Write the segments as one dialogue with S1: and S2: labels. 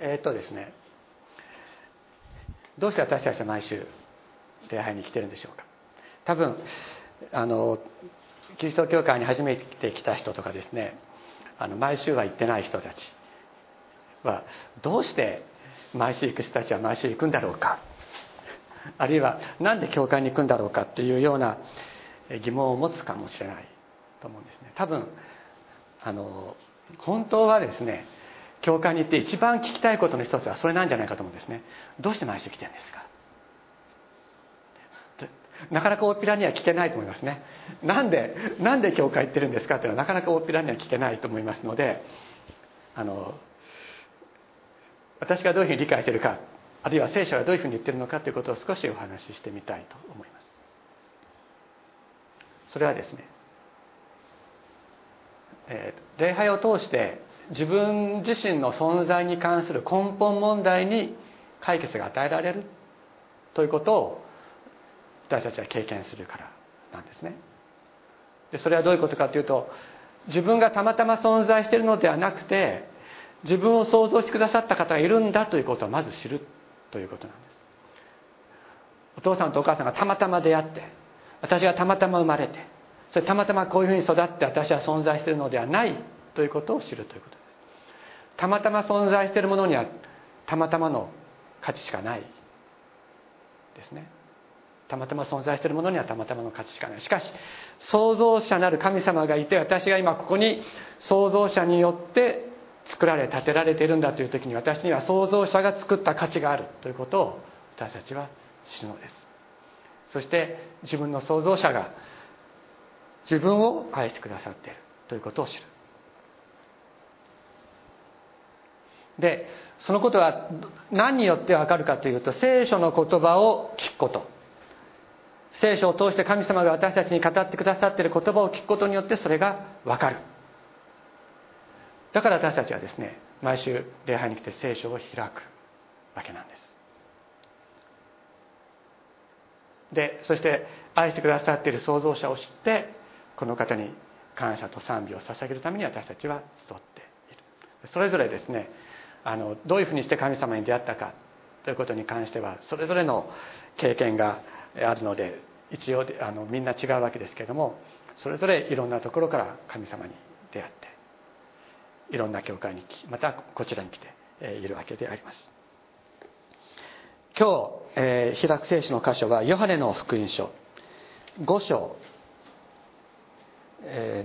S1: えー、っとですねどうして私たちは毎週礼拝に来てるんでしょうか。多分あのキリスト教会に初めて来た人とかですねあの毎週は行ってない人たちはどうして毎週行く人たちは毎週行くんだろうか。あるいは何で教会に行くんだろうかっていうような疑問を持つかもしれないと思うんですね。多分あの本当はですね教会に行って一番聞きたいことの一つはそれなんじゃないかと思うんですね。どうして毎週来てるんですか？なかなか大っぴらには聞けないと思いますね。なんでなんで教会行ってるんですか？っていうのはなかなか大っぴらには聞けないと思いますのであの私がどういうふうに理解してるかあるいは聖書がどういうふうに言ってるのかということを少しお話ししてみたいと思います。それはですね、えー、礼拝を通して自分自身の存在に関する根本問題に解決が与えられるということを私たちは経験するからなんですね。でそれはどういうことかというと自分がたまたま存在しているのではなくて自分を想像してくださった方がいるんだということをまず知るということなんです。お父さんとお母さんがたまたま出会って私がたまたま生まれてそれたまたまこういうふうに育って私は存在しているのではないということを知るということ。ですたまたま存在しているものにはたまたまの価値しかないですね。たまたま存在しているものにはたまたまの価値しかない。しかし創造者なる神様がいて私が今ここに創造者によって作られ建てられているんだという時に私には創造者が作った価値があるということを私たちは知るのです。そして自分の創造者が自分を愛してくださっているということを知る。でそのことは何によって分かるかというと聖書の言葉を聞くこと。聖書を通して神様が私たちに語ってくださっている言葉を聞くことによってそれが分かる。だから私たちはですね毎週礼拝に来て聖書を開くわけなんです。でそして愛してくださっている創造者を知ってこの方に感謝と賛美を捧げるために私たちは集っている。それぞれですねあのどういうふうにして神様に出会ったか。ということに関してはそれぞれの経験があるので一応あのみんな違うわけですけれどもそれぞれいろんなところから神様に出会っていろんな教会に来またこちらに来ているわけであります。今日、えー、開く聖書の箇所はヨハネの福音書。5章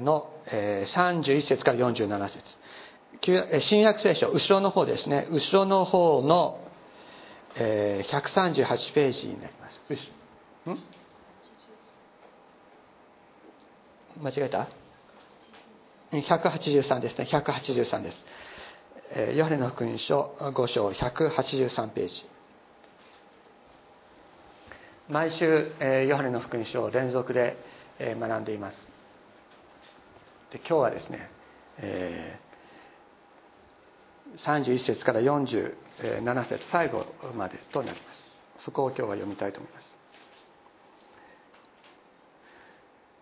S1: の31節から47節。新約聖書後ろの方ですね。後ろの方の138ページになります。間違えた？183ですね。183です。ヨハネの福音書5章183ページ。毎週ヨハネの福音書を連続で学んでいます。で今日はですね、えー、31節から47節最後までとなります。そこを今日は読みたいと思います。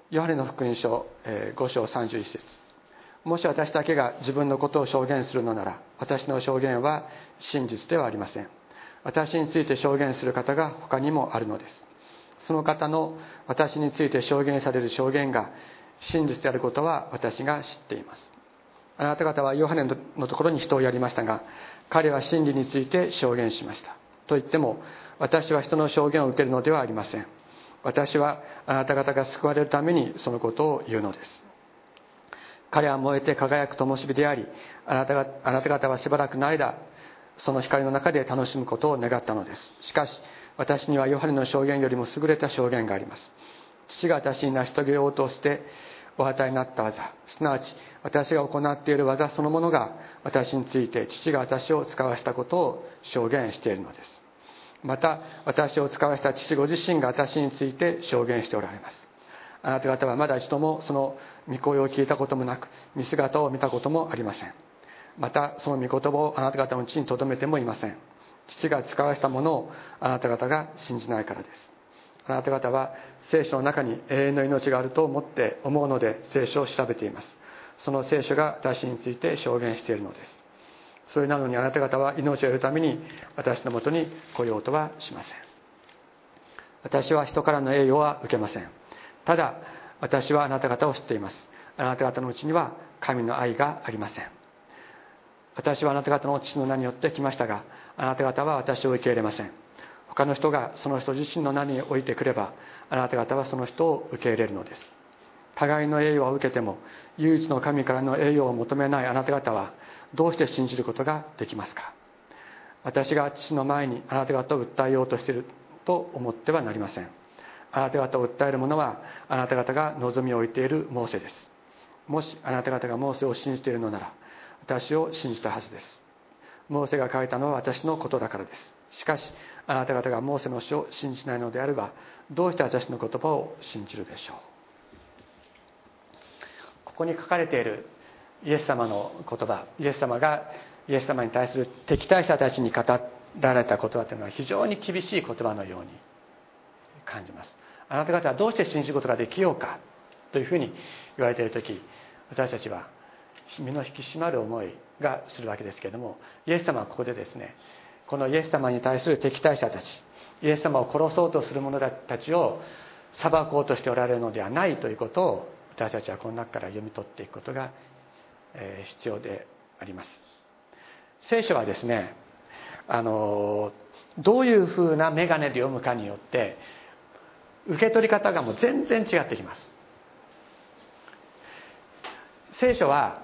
S1: ヨハネの福音書5章31節。もし私だけが自分のことを証言するのなら私の証言は真実ではありません。私について証言する方が他にもあるのです。その方の私について証言される証言が真実であることは私が知っています。あなた方はヨハネのところに人をやりましたが彼は真理について証言しました。と言っても私は人の証言を受けるのではありません。私はあなた方が救われるためにそのことを言うのです。彼は燃えて輝く灯火でありあなたがあなた方はしばらくの間その光の中で楽しむことを願ったのです。しかし私にはヨハネの証言よりも優れた証言があります。父が私に成し遂げようとしてお与えになった技。すなわち私が行っている技そのものが私について父が私を使わせたことを証言しているのです。また私を使わせた父ご自身が私について証言しておられます。あなた方はまだ一度もその御声を聞いたこともなく見姿を見たこともありません。またその御言葉をあなた方の地に留めてもいません。父が使わせたものをあなた方が信じないからです。あなた方は聖書の中に永遠の命があると思って思うので聖書を調べています。その聖書が私について証言しているのです。それなのにあなた方は命を得るために私のもとに来ようとはしません。私は人からの栄誉は受けません。ただ私はあなた方を知っています。あなた方のうちには神の愛がありません。私はあなた方の父の名によって来ましたがあなた方は私を受け入れません。他の人がその人自身の名に置いてくればあなた方はその人を受け入れるのです。互いの栄誉を受けても唯一の神からの栄誉を求めないあなた方はどうして信じることができますか？私が父の前にあなた方を訴えようとしていると思ってはなりません。あなた方を訴える者はあなた方が望みを置いているモーセです。もしあなた方がモーセを信じているのなら私を信じたはずです。モーセが書いたのは私のことだからです。しかしあなた方がモーセの書を信じないのであればどうして私の言葉を信じるでしょう？ここに書かれているイエス様の言葉イエス様がイエス様に対する敵対者たちに語られた言葉というのは非常に厳しい言葉のように感じます。あなた方はどうして信じることができようかというふうに言われている時私たちは身の引き締まる思いがするわけですけれどもイエス様はここでですねこのイエス様に対する敵対者たちイエス様を殺そうとする者たちを裁こうとしておられるのではないということを私たちはこの中から読み取っていくことが必要であります。聖書はですねあのどういうふうな眼鏡で読むかによって受け取り方がもう全然違ってきます。聖書は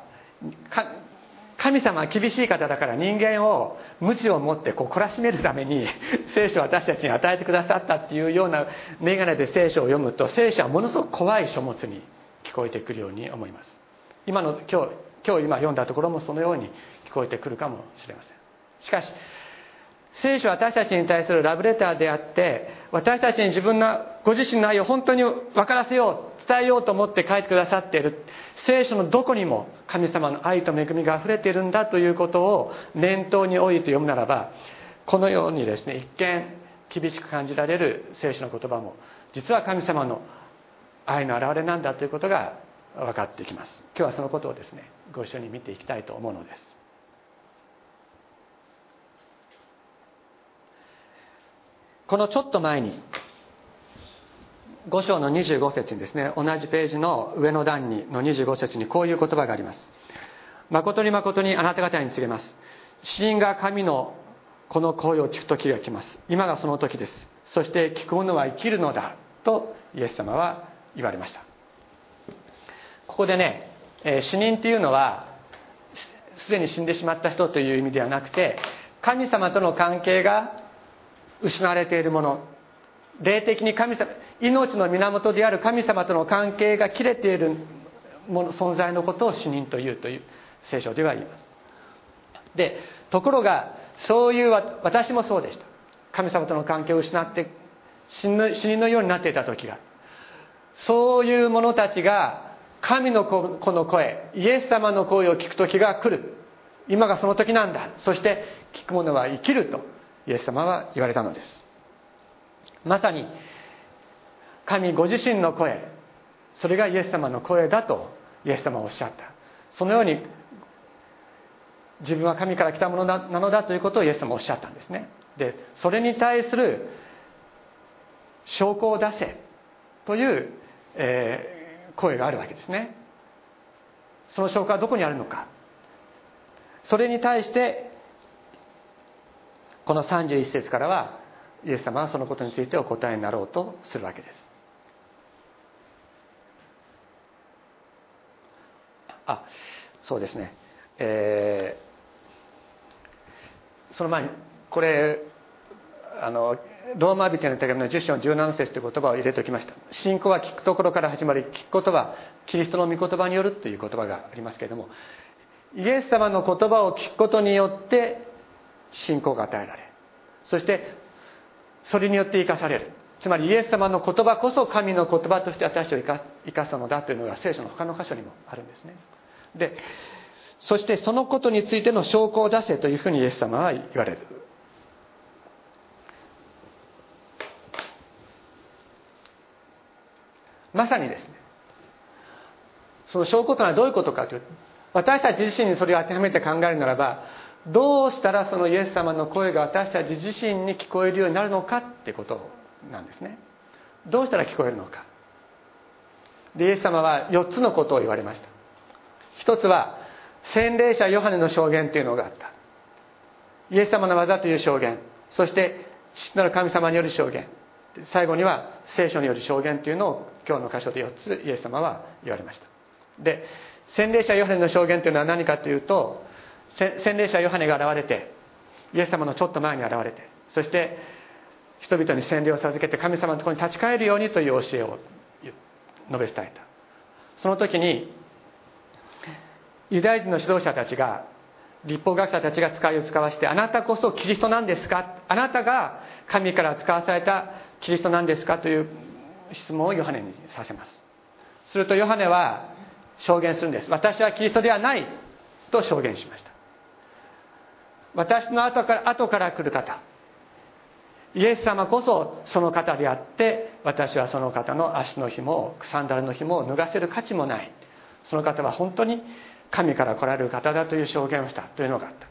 S1: 神様は厳しい方だから人間を無知を持ってこう懲らしめるために 聖書を私たちに与えてくださったっていうような眼鏡で聖書を読むと聖書はものすごく怖い書物に聞こえてくるように思います。今の今日今日今読んだところもそのように聞こえてくるかもしれません。しかし聖書は私たちに対するラブレターであって私たちに自分のご自身の愛を本当に分からせよう。伝えようと思って書いてくださっている。聖書のどこにも神様の愛と恵みがあふれているんだということを念頭に置いて読むならばこのようにですね一見厳しく感じられる聖書の言葉も実は神様の愛の表れなんだということが分かってきます。今日はそのことをですねご一緒に見ていきたいと思うのです。このちょっと前に5章の25節にですね同じページの上の段にの25節にこういう言葉があります。誠に誠にあなた方に告げます。死人が神のこの声を聞く時が来ます。今がその時です。そして聞く者は生きるのだ。とイエス様は言われました。ここでね、え、死人っていうのはすでに死んでしまった人という意味ではなくて神様との関係が失われているもの。霊的に神様命の源である神様との関係が切れているもの存在のことを死人というという聖書では言います。でところがそういう私もそうでした。神様との関係を失って死人のようになっていた時が。そういう者たちが神の子の声イエス様の声を聞く時が来る。今がその時なんだ。そして聞く者は生きるとイエス様は言われたのです。まさに神ご自身の声それがイエス様の声だとイエス様はおっしゃった。そのように自分は神から来たものなのだということをイエス様はおっしゃったんですね。でそれに対する証拠を出せという、えー、声があるわけですね。その証拠はどこにあるのか。それに対してこの31節からはイエス様はそのことについてお答えになろうとするわけです。あそうですね。えー、その前にこれあのローマ人の手紙の10章17節という言葉を入れておきました。信仰は聞くところから始まり聞くことはキリストの御言葉によるという言葉がありますけれどもイエス様の言葉を聞くことによって信仰が与えられそしてそれによって生かされる。つまりイエス様の言葉こそ神の言葉として私を生か生かすのだというのが聖書の他の箇所にもあるんですね。でそしてそのことについての証拠を出せというふうにイエス様は言われる。まさにですねその証拠というのはどういうことかというと私たち自身にそれを当てはめて考えるならばどうしたらそのイエス様の声が私たち自身に聞こえるようになるのかってことなんですね。どうしたら聞こえるのか。でイエス様は4つのことを言われました。一つは洗礼者ヨハネの証言というのがあった。イエス様の技という証言。そして父なる神様による証言。最後には聖書による証言というのを今日の箇所で4つイエス様は言われました。で洗礼者ヨハネの証言というのは何かというと洗礼者ヨハネが現れてイエス様のちょっと前に現れてそして人々に洗礼を授けて神様のところに立ち返るようにという教えを述べ伝えた。その時にユダヤ人の指導者たちが立法学者たちが使いを使わしてあなたこそキリストなんですか？あなたが神から使わされたキリストなんですか？という質問をヨハネにさせます。するとヨハネは証言するんです。私はキリストではないと証言しました。私の後から後から来る方。イエス様こそその方であって私はその方の足の紐をサンダルの紐を脱がせる価値もない。その方は本当に神から来られる方だという証言をしたというのがあった。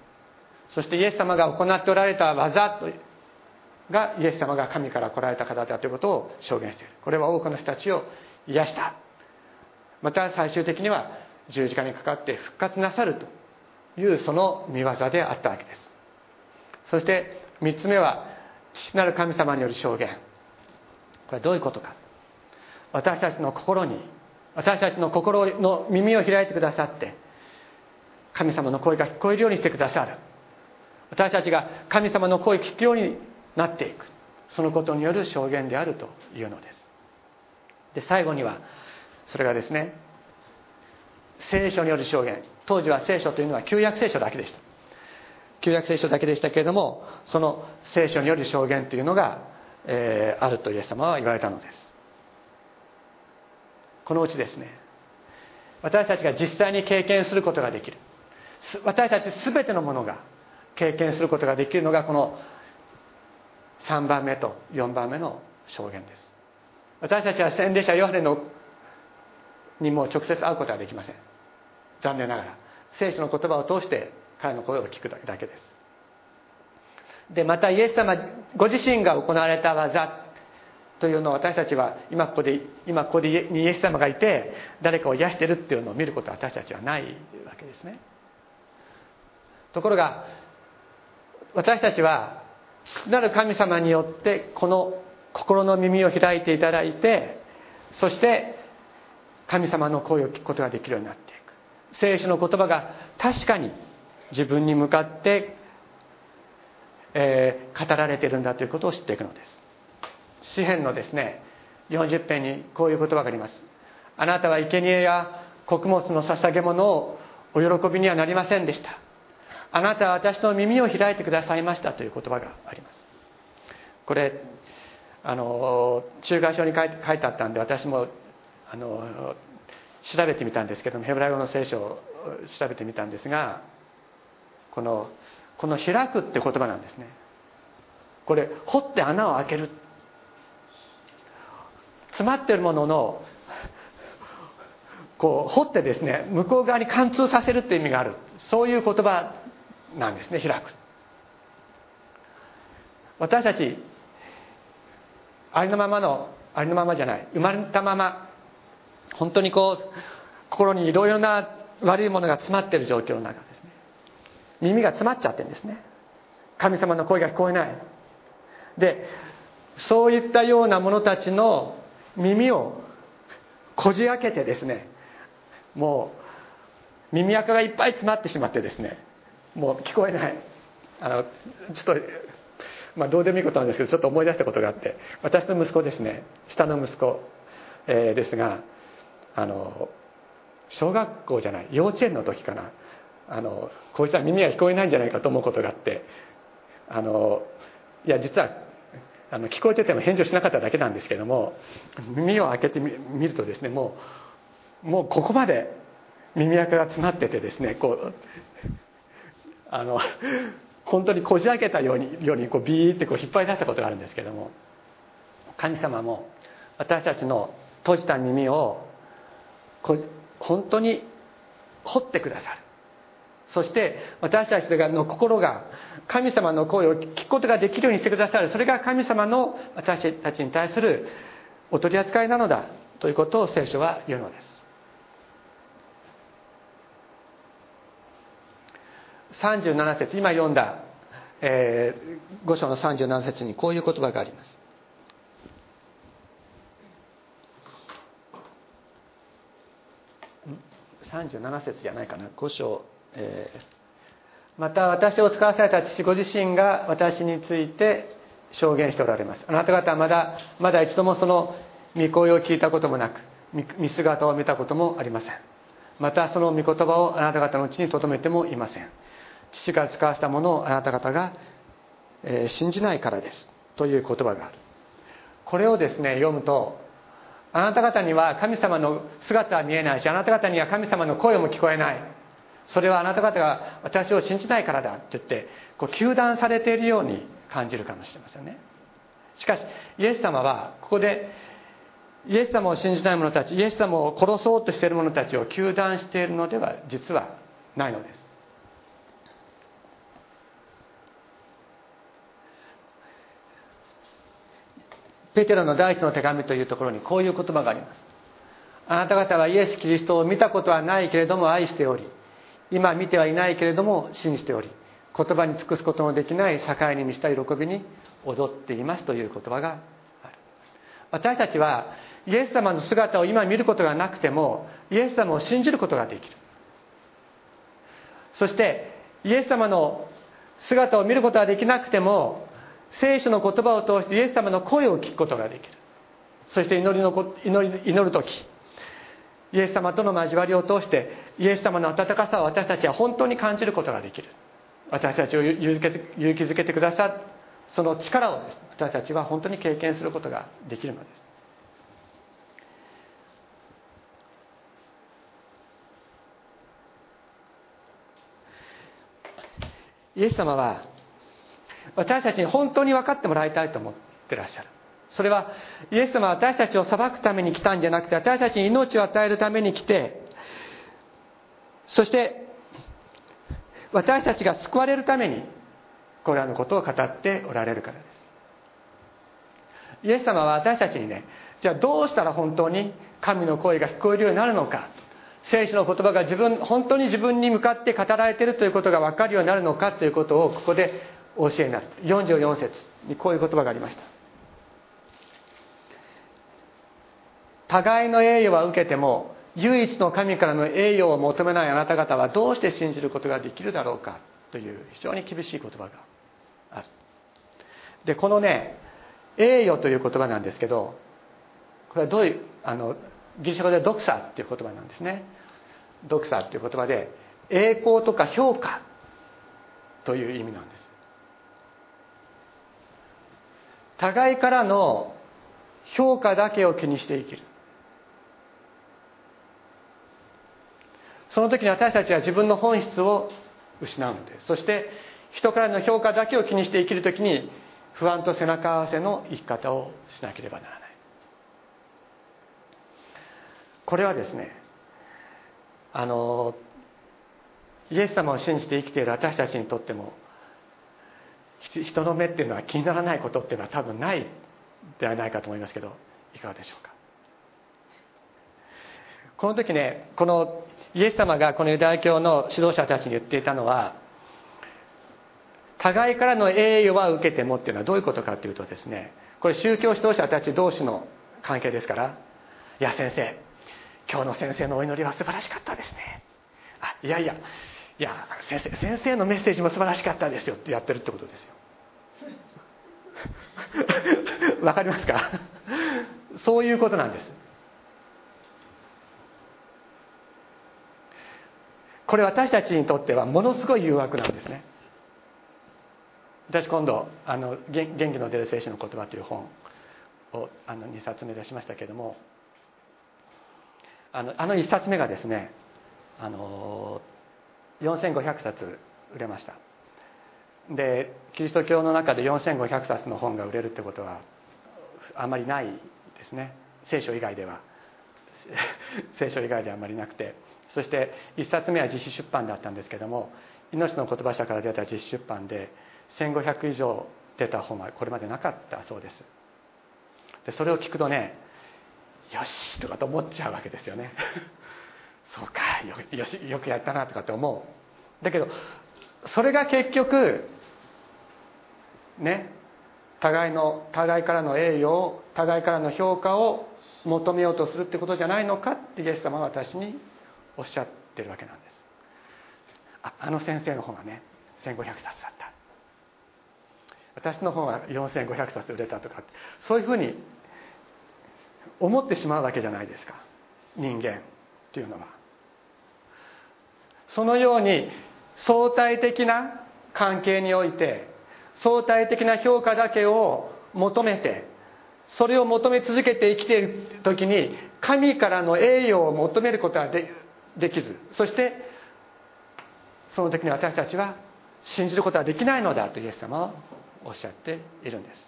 S1: そしてイエス様が行っておられた技がイエス様が神から来られた方だということを証言している。これは多くの人たちを癒した。また最終的には十字架にかかって復活なさるというその見業であったわけです。そして3つ目は父なる神様による証言。これはどういうことか。私たちの心に私たちの心の耳を開いてくださって神様の声が聞こえるようにしてくださる。私たちが神様の声を聞くようになっていく。そのことによる証言であるというのです。で最後にはそれがですね聖書による証言。当時は聖書というのは旧約聖書だけでした。旧約聖書だけでしたけれどもその聖書による証言というのが、えー、あるとイエス様は言われたのです。このうちですね私たちが実際に経験することができる。私たち全てのものが経験することができるのがこの3番目と4番目の証言です。私たちは洗礼者ヨハネのにも直接会うことはできません。残念ながら聖書の言葉を通して彼の声を聞くだけです。でまたイエス様ご自身が行われた技というのを私たちは今ここで今ここにイエス様がいて誰かを癒してるっていうのを見ることは私たちはないわけですね。ところが私たちは父なる神様によってこの心の耳を開いていただいてそして神様の声を聞くことができるようになっていく。聖書の言葉が確かに自分に向かって、えー、語られているんだということを知っていくのです。詩篇のですね40編にこういう言葉がありますあなたは生贄や穀物の捧げ物をお喜びにはなりませんでした。あなたは私の耳を開いてくださいましたという言葉があります。これあの中華書に書いてあったんで私もあの調べてみたんですけどもヘブライ語の聖書を調べてみたんですがこのこの開くって言葉なんですね。これ掘って穴を開ける。詰まってるもののこう掘ってですね向こう側に貫通させるって意味がある。そういう言葉なんですね開く。私たちありのままのありのままじゃない生まれたまま本当にこう心にいろいろな悪いものが詰まってる状況の中ですね。耳が詰まっちゃってるんですね。神様の声が聞こえない。でそういったような者たちの耳をこじ開けてですねもう耳垢がいっぱい詰まってしまってですねもう聞こえない。あのちょっとまあどうでもいいことなんですけどちょっと思い出したことがあって。私の息子ですね。下の息子、えー、ですがあの小学校じゃない幼稚園の時かな。あのこいつは耳が聞こえないんじゃないかと思うことがあって。あのいや実はあの聞こえてても返事をしなかっただけなんですけども耳を開けてみるとですねもうもうここまで耳垢が詰まっててですねこうあの本当にこじ開けたようにようにこうビーってこう引っ張り出したことがあるんですけども神様も私たちの閉じた耳をこ本当に掘ってくださる。そして私たちの心が神様の声を聞くことができるようにしてくださる。それが神様の私たちに対するお取り扱いなのだということを聖書は言うのです。37節今読んだ、えー、5章の37節にこういう言葉があります。37節じゃないかな。5章、えー、また私を使わされた父ご自身が私について証言しておられます。あなた方はまだまだ一度もその御声を聞いたこともなく見姿を見たこともありません。またその御言葉をあなた方のうちに留めてもいません。父が使わせたものをあなた方が、え、信じないからです。という言葉がある。これをですね読むとあなた方には神様の姿は見えないしあなた方には神様の声も聞こえない。それはあなた方が私を信じないからだって言ってこう糾弾されているように感じるかもしれませんね。しかしイエス様はここでイエス様を信じない者たちイエス様を殺そうとしている者たちを糾弾しているのでは実はないのです。ペテロの第一の手紙というところにこういう言葉があります。あなた方はイエス・キリストを見たことはないけれども愛しており今見てはいないけれども信じており言葉に尽くすことのできない境に満ちた喜びに踊っていますという言葉がある。私たちはイエス様の姿を今見ることがなくてもイエス様を信じることができる。そしてイエス様の姿を見ることはできなくても聖書の言葉を通してイエス様の声を聞くことができる。そして祈りの祈り祈る時イエス様との交わりを通してイエス様の温かさを私たちは本当に感じることができる。私たちを勇気づけてくださるその力を私たちは本当に経験することができるのです。イエス様は私たちに本当に分かってもらいたいと思ってらっしゃる。それはイエス様は私たちを裁くために来たんじゃなくて私たちに命を与えるために来てそして私たちが救われるためにこれらのことを語っておられるからです。イエス様は私たちにねじゃあどうしたら本当に神の声が聞こえるようになるのか。聖書の言葉が自分本当に自分に向かって語られているということが分かるようになるのかということをここで教えになる。44節にこういう言葉がありました互いの栄誉は受けても唯一の神からの栄誉を求めないあなた方はどうして信じることができるだろうかという非常に厳しい言葉がある。でこのね栄誉という言葉なんですけどこれはどういうあのギリシャ語でドクサっていう言葉なんですね。ドクサっていう言葉で栄光とか評価という意味なんです。互いからの評価だけを気にして生きる。その時に私たちは自分の本質を失うのですそして人からの評価だけを気にして生きる時に不安と背中合わせの生き方をしなければならない。これはですねあのイエス様を信じて生きている私たちにとっても人の目っていうのは気にならないことっていうのは多分ないではないかと思いますけどいかがでしょうか？この時ねこのイエス様がこのユダヤ教の指導者たちに言っていたのは互いからの栄誉は受けてもっていうのはどういうことかというとですねこれ宗教指導者たち同士の関係ですから「いや先生今日の先生のお祈りは素晴らしかったですね」あいやいやいや先生先生のメッセージも素晴らしかったですよってやってるってことですよ。わかりますか？そういうことなんです。これ私たちにとってはものすごい誘惑なんですね。私今度あの「元気の出る聖書の言葉」という本をあの2冊目出しましたけれどもあのあの1冊目がですねあの4500冊売れました。でキリスト教の中で4500冊の本が売れるってことはあまりないですね。聖書以外では。聖書以外ではあまりなくて。そして1冊目は自費出版だったんですけども命の言葉社から出た自費出版で1500以上出た本はこれまでなかったそうです。でそれを聞くとねよしとかと思っちゃうわけですよね。そうかよしよくやったなとかって思う。だけどそれが結局ね互いの互いからの栄誉を互いからの評価を求めようとするってことじゃないのかってイエス様は私におっしゃってるわけなんです。ああの先生の本はね1500冊だった。私の本は4500冊売れたとかそういうふうに思ってしまうわけじゃないですか。人間っていうのは。そのように相対的な関係において相対的な評価だけを求めてそれを求め続けて生きている時に神からの栄誉を求めることはでできず。そしてその時に私たちは信じることはできないのだとイエス様はおっしゃっているんです。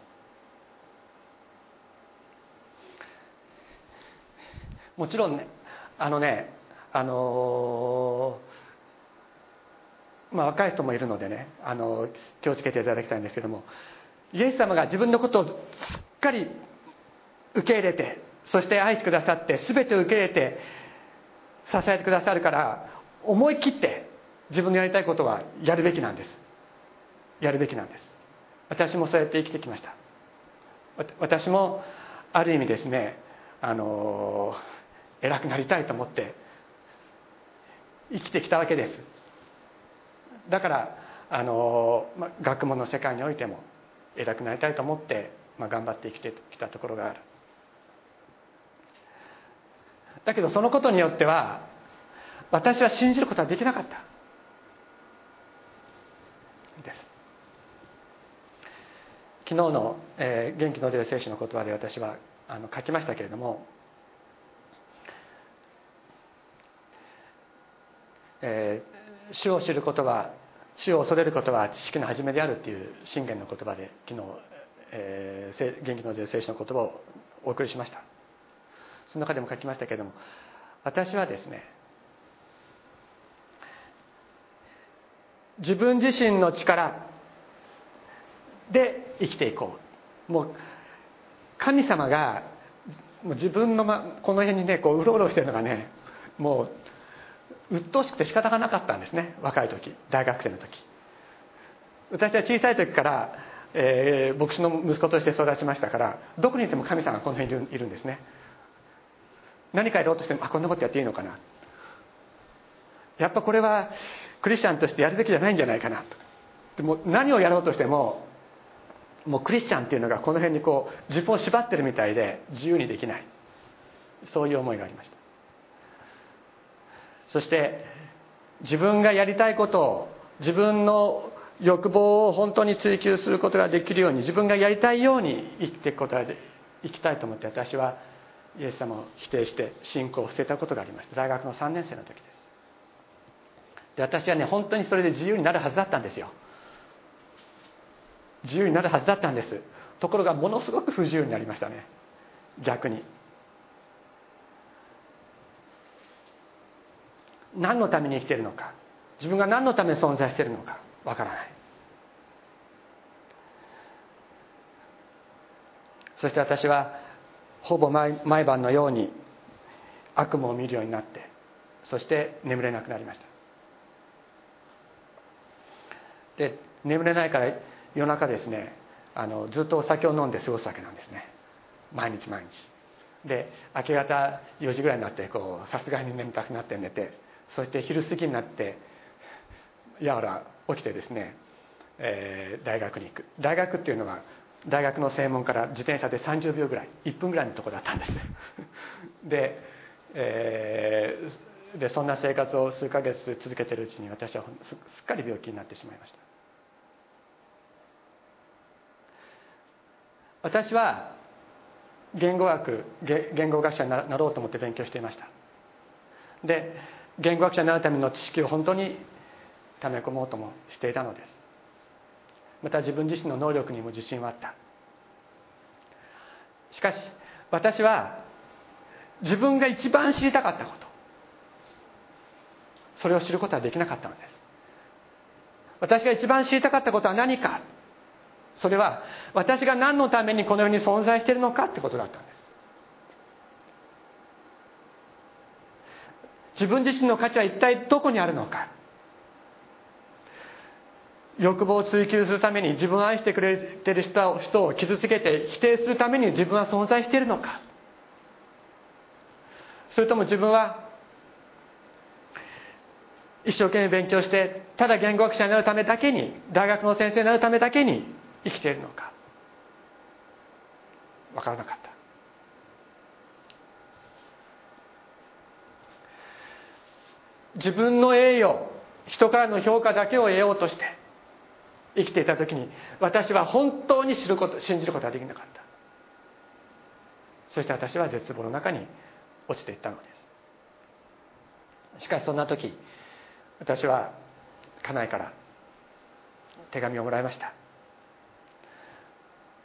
S1: もちろんねあのねあのまあ、若い人もいるのでねあの気をつけていただきたいんですけどもイエス様が自分のことをすっかり受け入れてそして愛してくださって全てを受け入れて支えてくださるから思い切って自分のやりたいことはやるべきなんです。やるべきなんです。私もそうやって生きてきました。私もある意味ですねあの偉くなりたいと思って生きてきたわけです。だからあの、ま、学問の世界においても偉くなりたいと思って、まあ、頑張って生きてきたところがある。だけどそのことによっては私は信じることはできなかった。です。昨日の、えー、元気の出る聖書の言葉で私はあの書きましたけれども、えー、主を知ることは主を恐れることは知識の始めであるっていう信玄の言葉で昨日、えー、元気の出る聖書の言葉をお送りしました。その中でも書きましたけれども私はですね自分自身の力で生きていこう。もう神様がもう自分の、ま、この辺にねこううろうろしてるのがねもう鬱陶しくて仕方がなかったんですね。若い時大学生の時。私は小さい時から、えー、牧師の息子として育ちましたからどこにいても神様がこの辺にいるんですね。何かやろうとしてもあこんなことやっていいのかな。やっぱこれはクリスチャンとしてやるべきじゃないんじゃないかな。とでも何をやろうとしてももうクリスチャンっていうのがこの辺にこう自分を縛ってるみたいで自由にできない。そういう思いがありました。そして自分がやりたいことを自分の欲望を本当に追求することができるように自分がやりたいように生きていくことがで生きたいと思って私はイエス様を否定して信仰を捨てたことがありました。大学の3年生の時です。で私はね本当にそれで自由になるはずだったんですよ。自由になるはずだったんです。ところがものすごく不自由になりましたね。逆に。何のために生きているのか。自分が何のために存在しているのか。わからない。そして私はほぼ毎毎晩のように悪夢を見るようになってそして眠れなくなりました。で眠れないから夜中ですねあのずっとお酒を飲んで過ごすわけなんですね。毎日毎日。で明け方4時ぐらいになってさすがに眠たくなって寝てそして昼過ぎになってやわら起きてですね、えー、大学に行く。大学っていうのは大学の正門から自転車で30秒ぐらい1分ぐらいのとこだったんです。で,、えー、でそんな生活を数ヶ月続けてるうちに私はすっかり病気になってしまいました。私は言語学言語学者になろうと思って勉強していました。で言語学者になるための知識を本当に溜め込もうともしていたのです。また自分自身の能力にも自信はあった。しかし私は自分が一番知りたかったこと。それを知ることはできなかったのです。私が一番知りたかったことは何か。それは私が何のためにこの世に存在しているのかってことだったんです。自分自身の価値は一体どこにあるのか。欲望を追求するために自分を愛してくれてる人を傷つけて否定するために自分は存在しているのか。それとも自分は一生懸命勉強してただ言語学者になるためだけに大学の先生になるためだけに生きているのか。分からなかった。自分の栄誉人からの評価だけを得ようとして生きていた時に私は本当に知ること信じることができなかった。そして私は絶望の中に落ちていったのです。しかしそんな時私は家内から手紙をもらいました。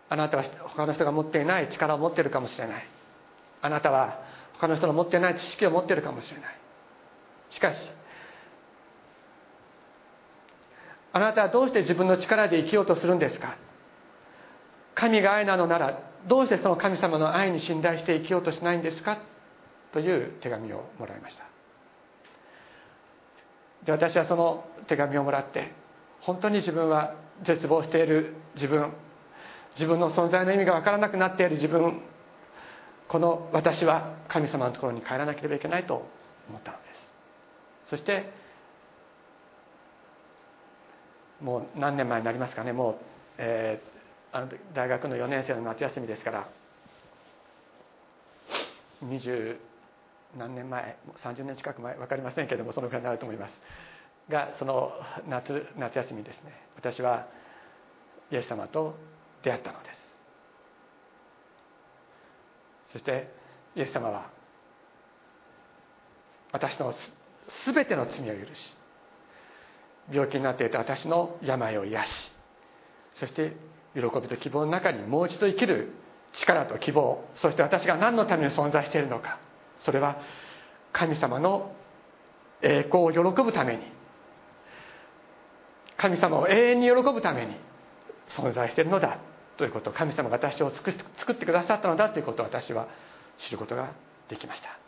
S1: あなたは他の人が持っていない力を持っているかもしれない。あなたは他の人の持っていない知識を持っているかもしれない。しかしあなたはどうして自分の力で生きようとするんですか？神が愛なのならどうしてその神様の愛に信頼して生きようとしないんですか？という手紙をもらいました。で私はその手紙をもらって本当に自分は絶望している自分自分の存在の意味が分からなくなっている自分この私は神様のところに帰らなければいけないと思ったのです。そしてもう何年前になりますかね。もう、えー、あの大学の4年生の夏休みですから20何年前30年近く前分かりませんけどもそのくらいになると思います。がその夏夏休みですね。私はイエス様と出会ったのです。そしてイエス様は私の全ての罪を許し病気になっていた私の病を癒しそして喜びと希望の中にもう一度生きる力と希望そして私が何のために存在しているのかそれは神様の栄光を喜ぶために神様を永遠に喜ぶために存在しているのだということ神様が私を作ってくださったのだということを私は知ることができました。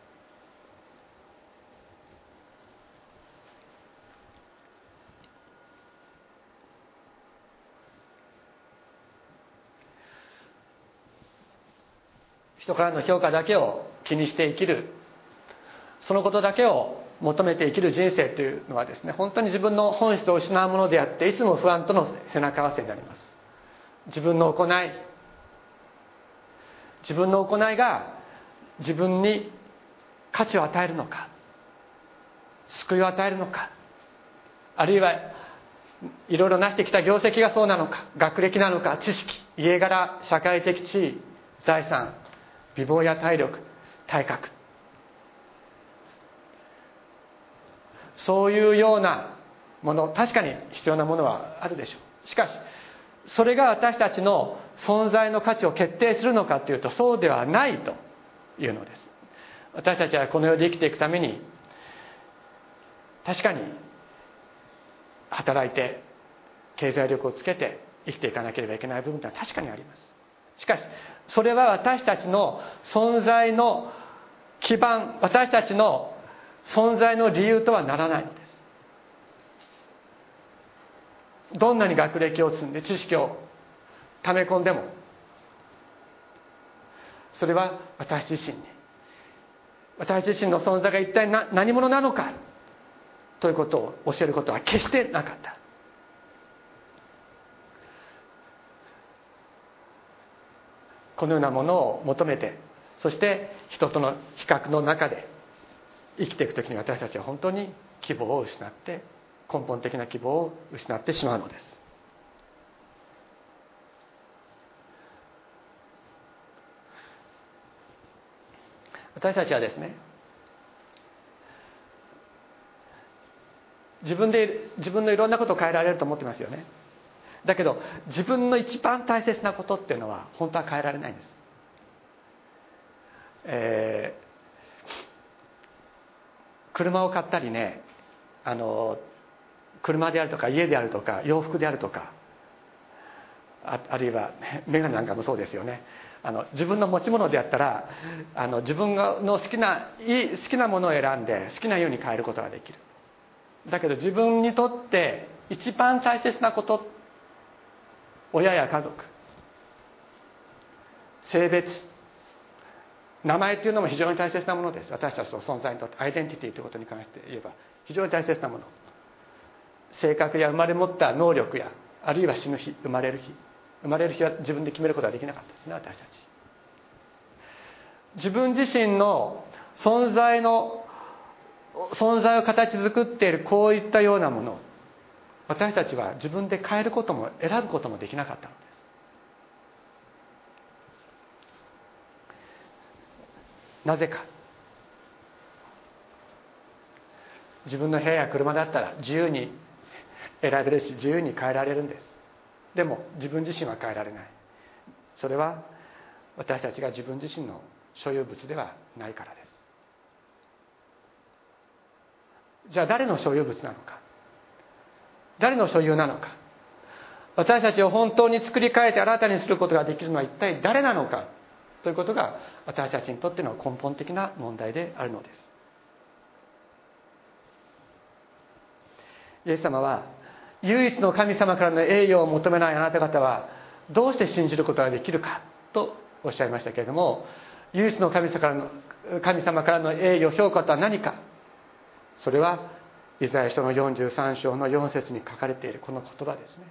S1: 人からの評価だけを気にして生きる。そのことだけを求めて生きる人生というのはですね本当に自分の本質を失うものであっていつも不安との背中合わせになります。自分の行い。自分の行いが自分に価値を与えるのか救いを与えるのかあるいはいろいろなしてきた業績がそうなのか学歴なのか知識家柄社会的地位財産美貌や体力体格。そういうようなもの確かに必要なものはあるでしょう。しかしそれが私たちの存在の価値を決定するのかというとそうではないというのです。私たちはこの世で生きていくために確かに働いて経済力をつけて生きていかなければいけない部分というのは確かにあります。しかしそれは私たちの存在の基盤私たちの存在の理由とはならないのです。どんなに学歴を積んで知識を溜め込んでもそれは私自身に私自身の存在が一体何者なのかということを教えることは決してなかった。このようなものを求めてそして人との比較の中で生きていく時に私たちは本当に希望を失って根本的な希望を失ってしまうのです。私たちはですね自分で自分のいろんなことを変えられると思ってますよね。だけど自分の一番大切なことっていうのは本当は変えられないんです、えー、車を買ったりねあの車であるとか家であるとか洋服であるとかああるいは眼鏡なんかもそうですよね。あの自分の持ち物であったらあの自分の好きないい好きなものを選んで好きなように変えることができる。だけど自分にとって一番大切なこと親や家族。性別。名前というのも非常に大切なものです。私たちの存在にとってアイデンティティということに関して言えば非常に大切なもの。性格や生まれ持った能力やあるいは死ぬ日生まれる日。生まれる日は自分で決めることができなかったですね私たち。自分自身の存在の存在を形作っているこういったようなもの。私たちは自分で変えることも選ぶこともできなかったのです。なぜか。自分の部屋や車だったら自由に選べるし自由に変えられるんです。でも自分自身は変えられない。それは私たちが自分自身の所有物ではないからです。じゃあ誰の所有物なのか。誰の所有なのか。私たちを本当に作り変えて新たにすることができるのは一体誰なのか。ということが私たちにとっての根本的な問題であるのです。イエス様は唯一の神様からの栄誉を求めないあなた方はどうして信じることができるか。とおっしゃいましたけれども唯一の神様からの神様からの栄誉評価とは何か。それはイザヤ書の43章の4節に書かれているこの言葉ですね。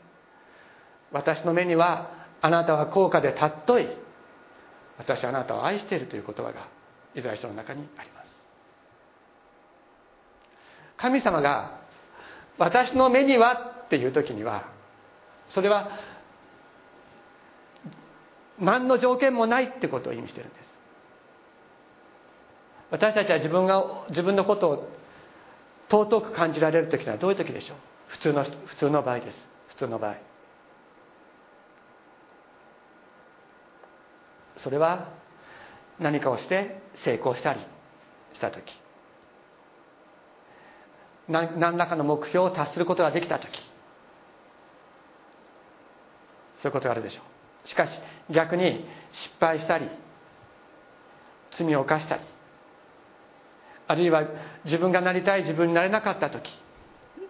S1: 私の目にはあなたは高価で尊い。私あなたを愛しているという言葉がイザヤ書の中にあります。神様が私の目にはっていう時にはそれは何の条件もないってことを意味してるんです。私たちは自分が自分のことを尊く感じられる時はどういう時でしょう？普通の普通の場合です。普通の場合。それは何かをして成功したりした時。何らかの目標を達することができた時。そういうことがあるでしょう。しかし逆に失敗したり罪を犯したりあるいは自分がなりたい自分になれなかった時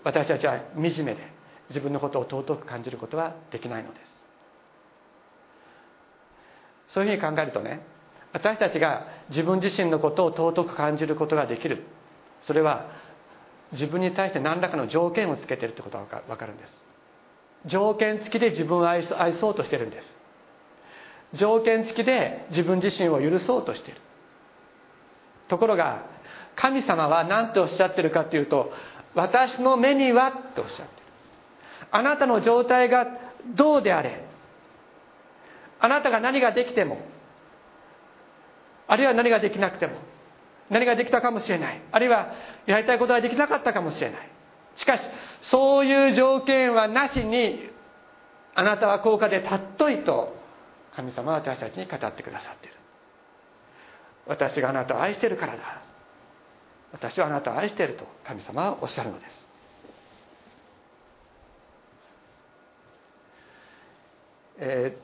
S1: 私たちは惨めで自分のことを尊く感じることはできないのです。そういうふうに考えるとね私たちが自分自身のことを尊く感じることができる。それは自分に対して何らかの条件をつけてるってことが分かるんです。条件付きで自分を愛そうとしてるんです。条件付きで自分自身を許そうとしてる。ところが神様は何ておっしゃってるかというと私の目にはっておっしゃってる。あなたの状態がどうであれあなたが何ができてもあるいは何ができなくても何ができたかもしれない。あるいはやりたいことができなかったかもしれない。しかしそういう条件はなしにあなたは高価で尊いと神様は私たちに語ってくださっている。私があなたを愛してるからだ。私はあなたを愛していると神様はおっしゃるのです。え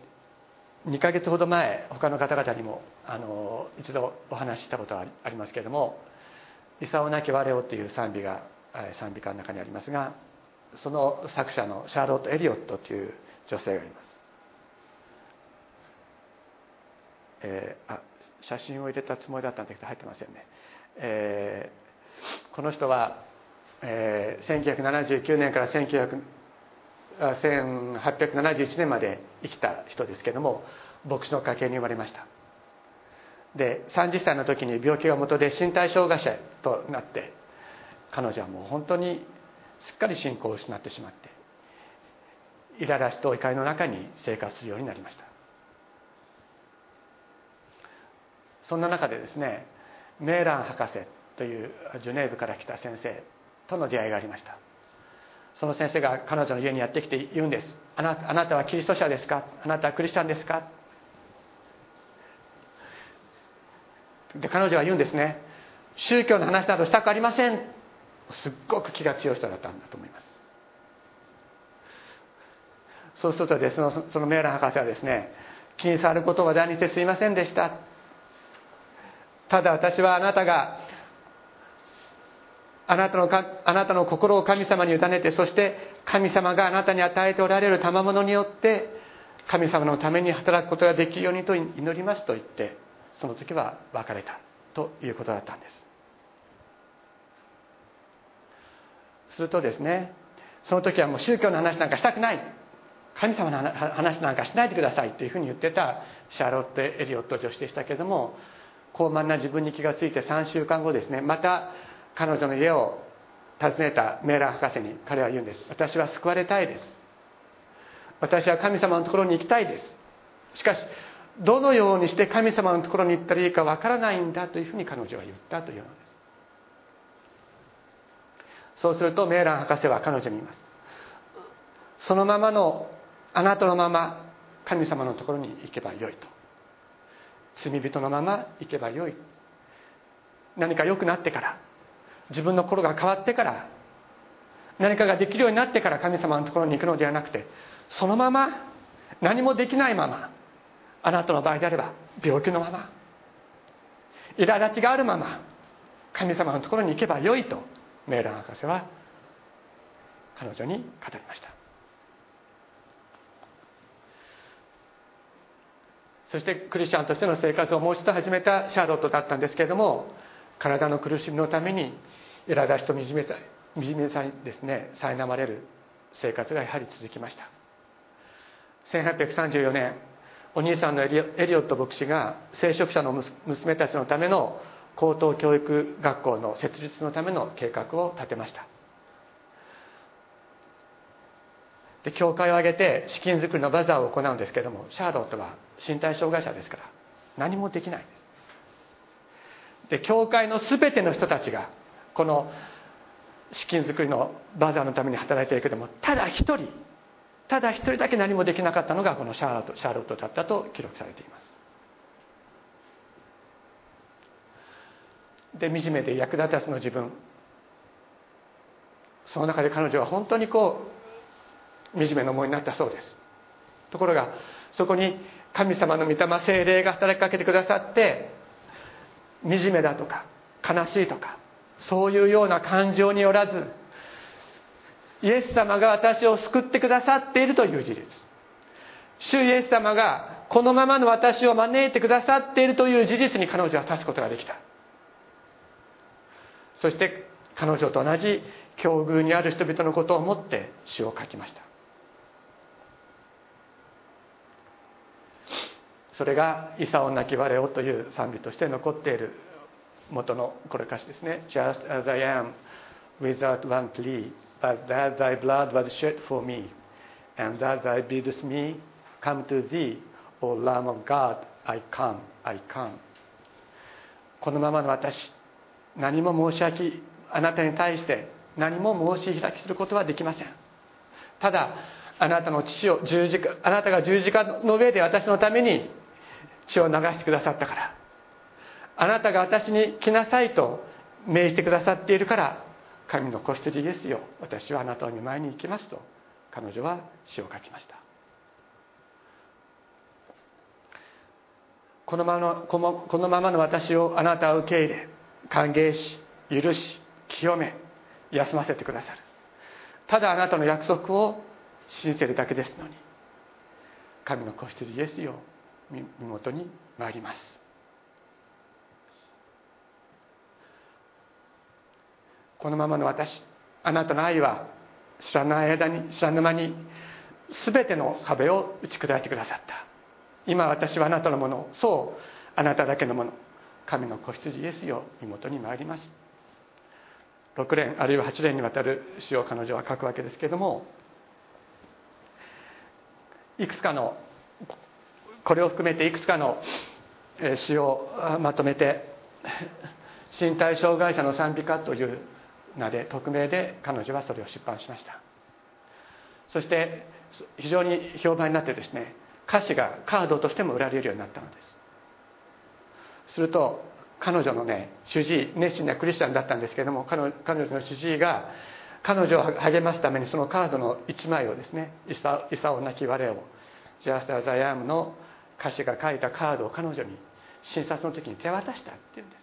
S1: ー、2ヶ月ほど前他の方々にもあの一度お話ししたことがありますけれども「功なき我を」という賛美が賛美歌の中にありますがその作者のシャーロット・エリオットという女性がいます、えー、あ写真を入れたつもりだったんだけど入ってませんね、えー、この人は、えー、1979年から1871年まで生きた人ですけども牧師の家系に生まれました。で30歳の時に病気が元で身体障害者となって彼女はもう本当にすっかり信仰を失ってしまってイララしと怒りの中に生活するようになりました。そんな中でですねメーラン博士というジュネーブから来た先生との出会いがありました。その先生が彼女の家にやってきて言うんです。あなあなたはキリスト者ですか？あなたはクリスチャンですか？で彼女は言うんですね。宗教の話などしたくありません。すっごく気が強い人だったんだと思います。そうするとですそのそのメーラン博士はですね気に障ることを話題にしてすいませんでした。ただ私はあなたがあなたのかあなたの心を神様に委ねてそして神様があなたに与えておられる賜物によって神様のために働くことができるようにと祈りますと言ってその時は別れたということだったんです。するとですねその時はもう宗教の話なんかしたくない。神様の話なんかしないでくださいというふうに言ってたシャーロット・エリオット女子でしたけれども高慢な自分に気がついて3週間後ですねまた彼女の家を訪ねたメーラー博士に彼は言うんです。私は救われたいです。私は神様のところに行きたいです。しかしどのようにして神様のところに行ったらいいかわからないんだというふうに彼女は言ったというのです。そうするとメーラン博士は彼女に言います。そのままのあなたのまま神様のところに行けばよいと。罪人のまま行けばよい。何か良くなってから自分の心が変わってから何かができるようになってから神様のところに行くのではなくてそのまま何もできないままあなたの場合であれば病気のまま苛立ちがあるまま神様のところに行けばよいとメーラン博士は彼女に語りました。そしてクリスチャンとしての生活をもう一度始めたシャーロットだったんですけれども体の苦しみのために苛立ちと惨めさ惨めさにですね苛まれる生活がやはり続きました。1834年お兄さんのエリオット牧師が聖職者の娘たちのための高等教育学校の設立のための計画を立てました。で教会を挙げて資金作りのバザーを行うんですけどもシャーロットは身体障害者ですから何もできないです。で教会の全ての人たちがこの資金作りのバザーのために働いているけどもただ一人ただ一人だけ何もできなかったのがこのシャーロットシャーロットだったと記録されています。で惨めで役立たずの自分。その中で彼女は本当にこう惨めな思いになったそうです。ところがそこに神様の御霊精霊が働きかけてくださって惨めだとか悲しいとかそういうような感情によらずイエス様が私を救ってくださっているという事実。主イエス様がこのままの私を招いてくださっているという事実に彼女は立つことができた。そして彼女と同じ境遇にある人々のことを思って詩を書きました。それが「イサオ泣きわれを」という賛美として残っている元のこれ歌詞ですね Just as I am without one plea but that thy blood was shed for me and that thy biddest me come to thee O Lamb of God I come I come このままの私何も申し訳あなたに対して何も申し開きすることはできませんただあなたの父を十字架あなたが十字架の上で私のために血を流してくださったから。あなたが私に来なさいと命じてくださっているから神の子羊ですよ。私はあなたの見舞いに行きますと彼女は詩を書きました。このままのこのままの私をあなたは受け入れ歓迎し許し清め休ませてくださる。ただあなたの約束を信じてるだけですのに神の子羊ですよ。身元に参ります。このままの私あなたの愛は知らない間に知らぬ間に全ての壁を打ち砕いてくださった。今私はあなたのものそうあなただけのもの。神の子羊イエスよ身元に参ります。6年あるいは8年にわたる詩を彼女は書くわけですけれどもいくつかのこれを含めていくつかの詩をまとめて 身体障害者の賛美歌という名で匿名で彼女はそれを出版しました。そして非常に評判になってですね歌詞がカードとしても売られるようになったのです。すると彼女のね主治医熱心なクリスチャンだったんですけども彼女の主治医が彼女を励ますためにそのカードの1枚をですね「イサオなき我を」「ジャスター・ザ・ヤーム」の歌詞が書いたカードを彼女に診察の時に手渡したっていうんです。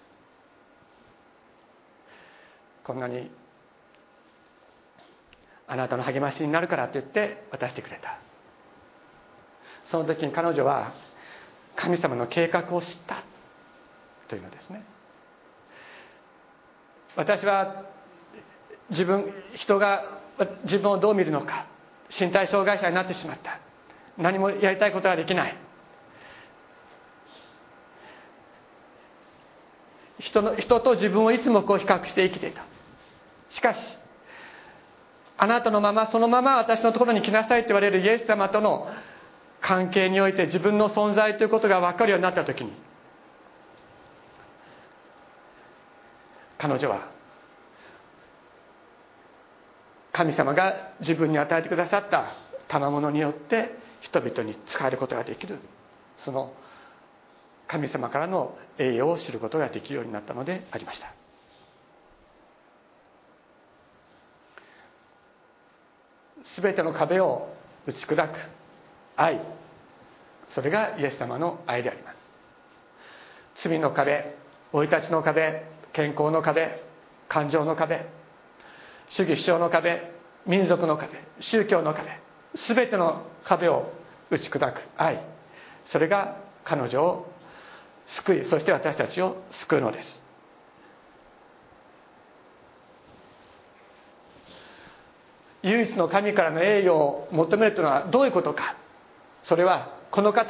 S1: こんなにあなたの励ましになるからと言って渡してくれた。その時に彼女は神様の計画を知ったというのですね。私は自分人が自分をどう見るのか身体障害者になってしまった。何もやりたいことができない。人の人と自分をいつもこう比較して生きていた。しかしあなたのままそのまま私のところに来なさいと言われるイエス様との関係において自分の存在ということが分かるようになった時に彼女は神様が自分に与えてくださった賜物によって人々に使えることができる。その神様からの栄誉を知ることができるようになったのでありました。全ての壁を打ち砕く愛。それがイエス様の愛であります。罪の壁生い立ちの壁健康の壁感情の壁主義主張の壁民族の壁宗教の壁全ての壁を打ち砕く愛。それが彼女を救いそして私たちを救うのです。唯一の神からの栄誉を求めるというのはどういうことか。それはこの方。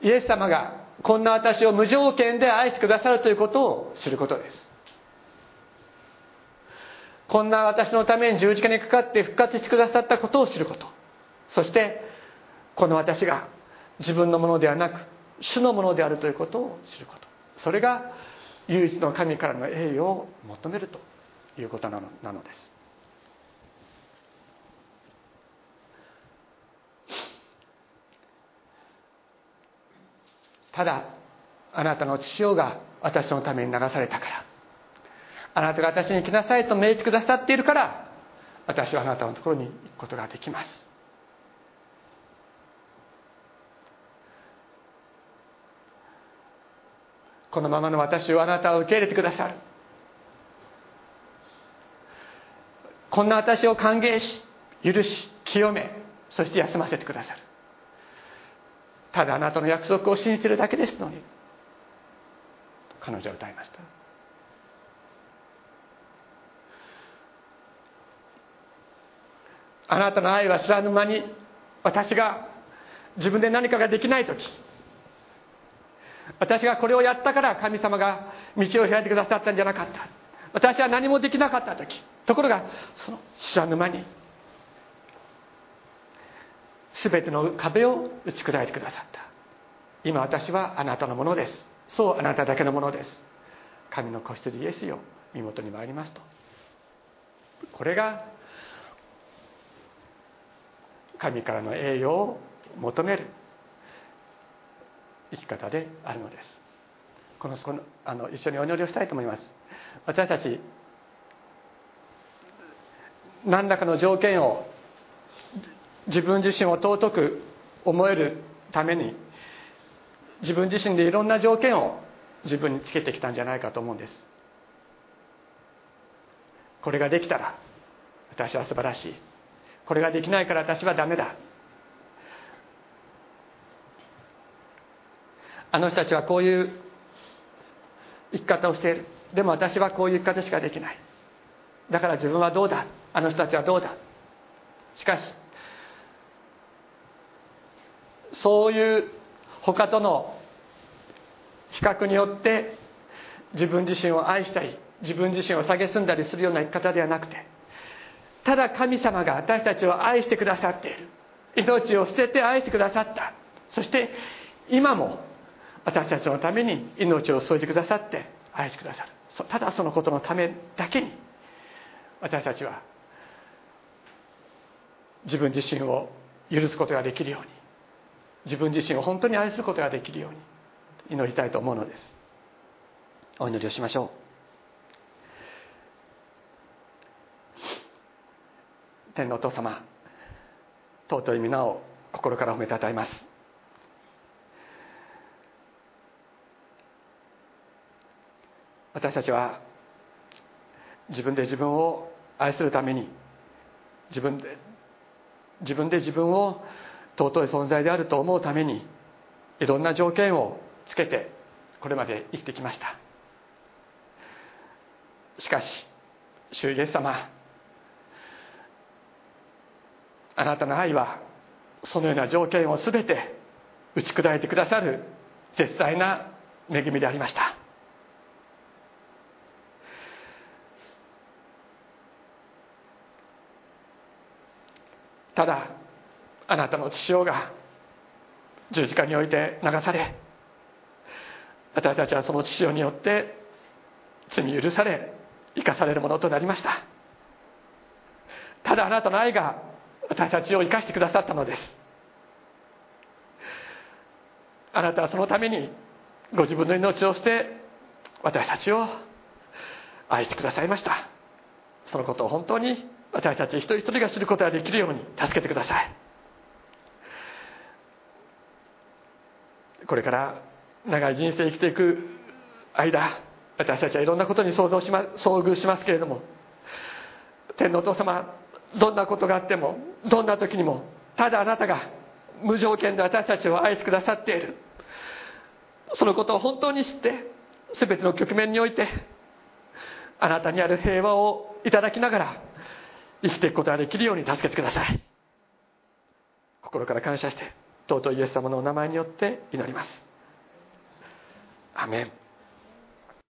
S1: イエス様がこんな私を無条件で愛してくださるということを知ることです。こんな私のために十字架にかかって復活してくださったことを知ること。そしてこの私が自分のものではなく主のものであるということを知ること。それが唯一の神からの栄誉を求めるということなのなのです。ただあなたの父親が私のために流されたから。あなたが私に来なさいと命じてくださっているから私はあなたのところに行くことができます。このままの私をあなたは受け入れてくださる。こんな私を歓迎し許し清めそして休ませてくださる。ただあなたの約束を信じてるだけですのに彼女は歌いました。あなたの愛は知らぬ間に私が自分で何かができない時私がこれをやったから神様が道を開いてくださったんじゃなかった。私は何もできなかった時。ところがその知らぬ間に全ての壁を打ち砕いてくださった。今私はあなたのものです。そうあなただけのものです。神の子羊イエスよ身元に参りますと。これが神からの栄誉を求める。生き方であるのです。このこのあの一緒にお祈りをしたいと思います。私たち何らかの条件を自分自身を尊く思えるために自分自身でいろんな条件を自分につけてきたんじゃないかと思うんです。これができたら私は素晴らしい。これができないから私はダメだ。あの人たちはこういう生き方をしている。でも私はこういう生き方しかできない。だから自分はどうだ。あの人たちはどうだ。しかしそういう他との比較によって自分自身を愛したり自分自身を蔑んだりするような生き方ではなくてただ神様が私たちを愛してくださっている。命を捨てて愛してくださった。そして今も私たちのために命を添えてくださって愛してくださる。ただそのことのためだけに私たちは自分自身を許すことができるように自分自身を本当に愛することができるように祈りたいと思うのです。お祈りをしましょう。天皇お父様尊い皆を心から褒めたたえます。私たちは自分で自分を愛するために自分で自分で自分を尊い存在であると思うためにいろんな条件をつけてこれまで生きてきました。しかし主イエス様あなたの愛はそのような条件を全て打ち砕いてくださる絶大な恵みでありました。ただあなたの父親が十字架において流され私たちはその父親によって罪許され生かされるものとなりました。ただあなたの愛が私たちを生かしてくださったのです。あなたはそのためにご自分の命を捨て私たちを愛してくださいました。そのことを本当に私たち一人一人が知ることができるように助けてください。これから長い人生生きていく間私たちはいろんなことに想像し、ま、遭遇しますけれども天皇お父様どんなことがあってもどんな時にもただあなたが無条件で私たちを愛してくださっている。そのことを本当に知って全ての局面においてあなたにある平和をいただきながら生きていくことができるように助けてください。心から感謝して尊いイエス様のお名前によって祈ります。アメン。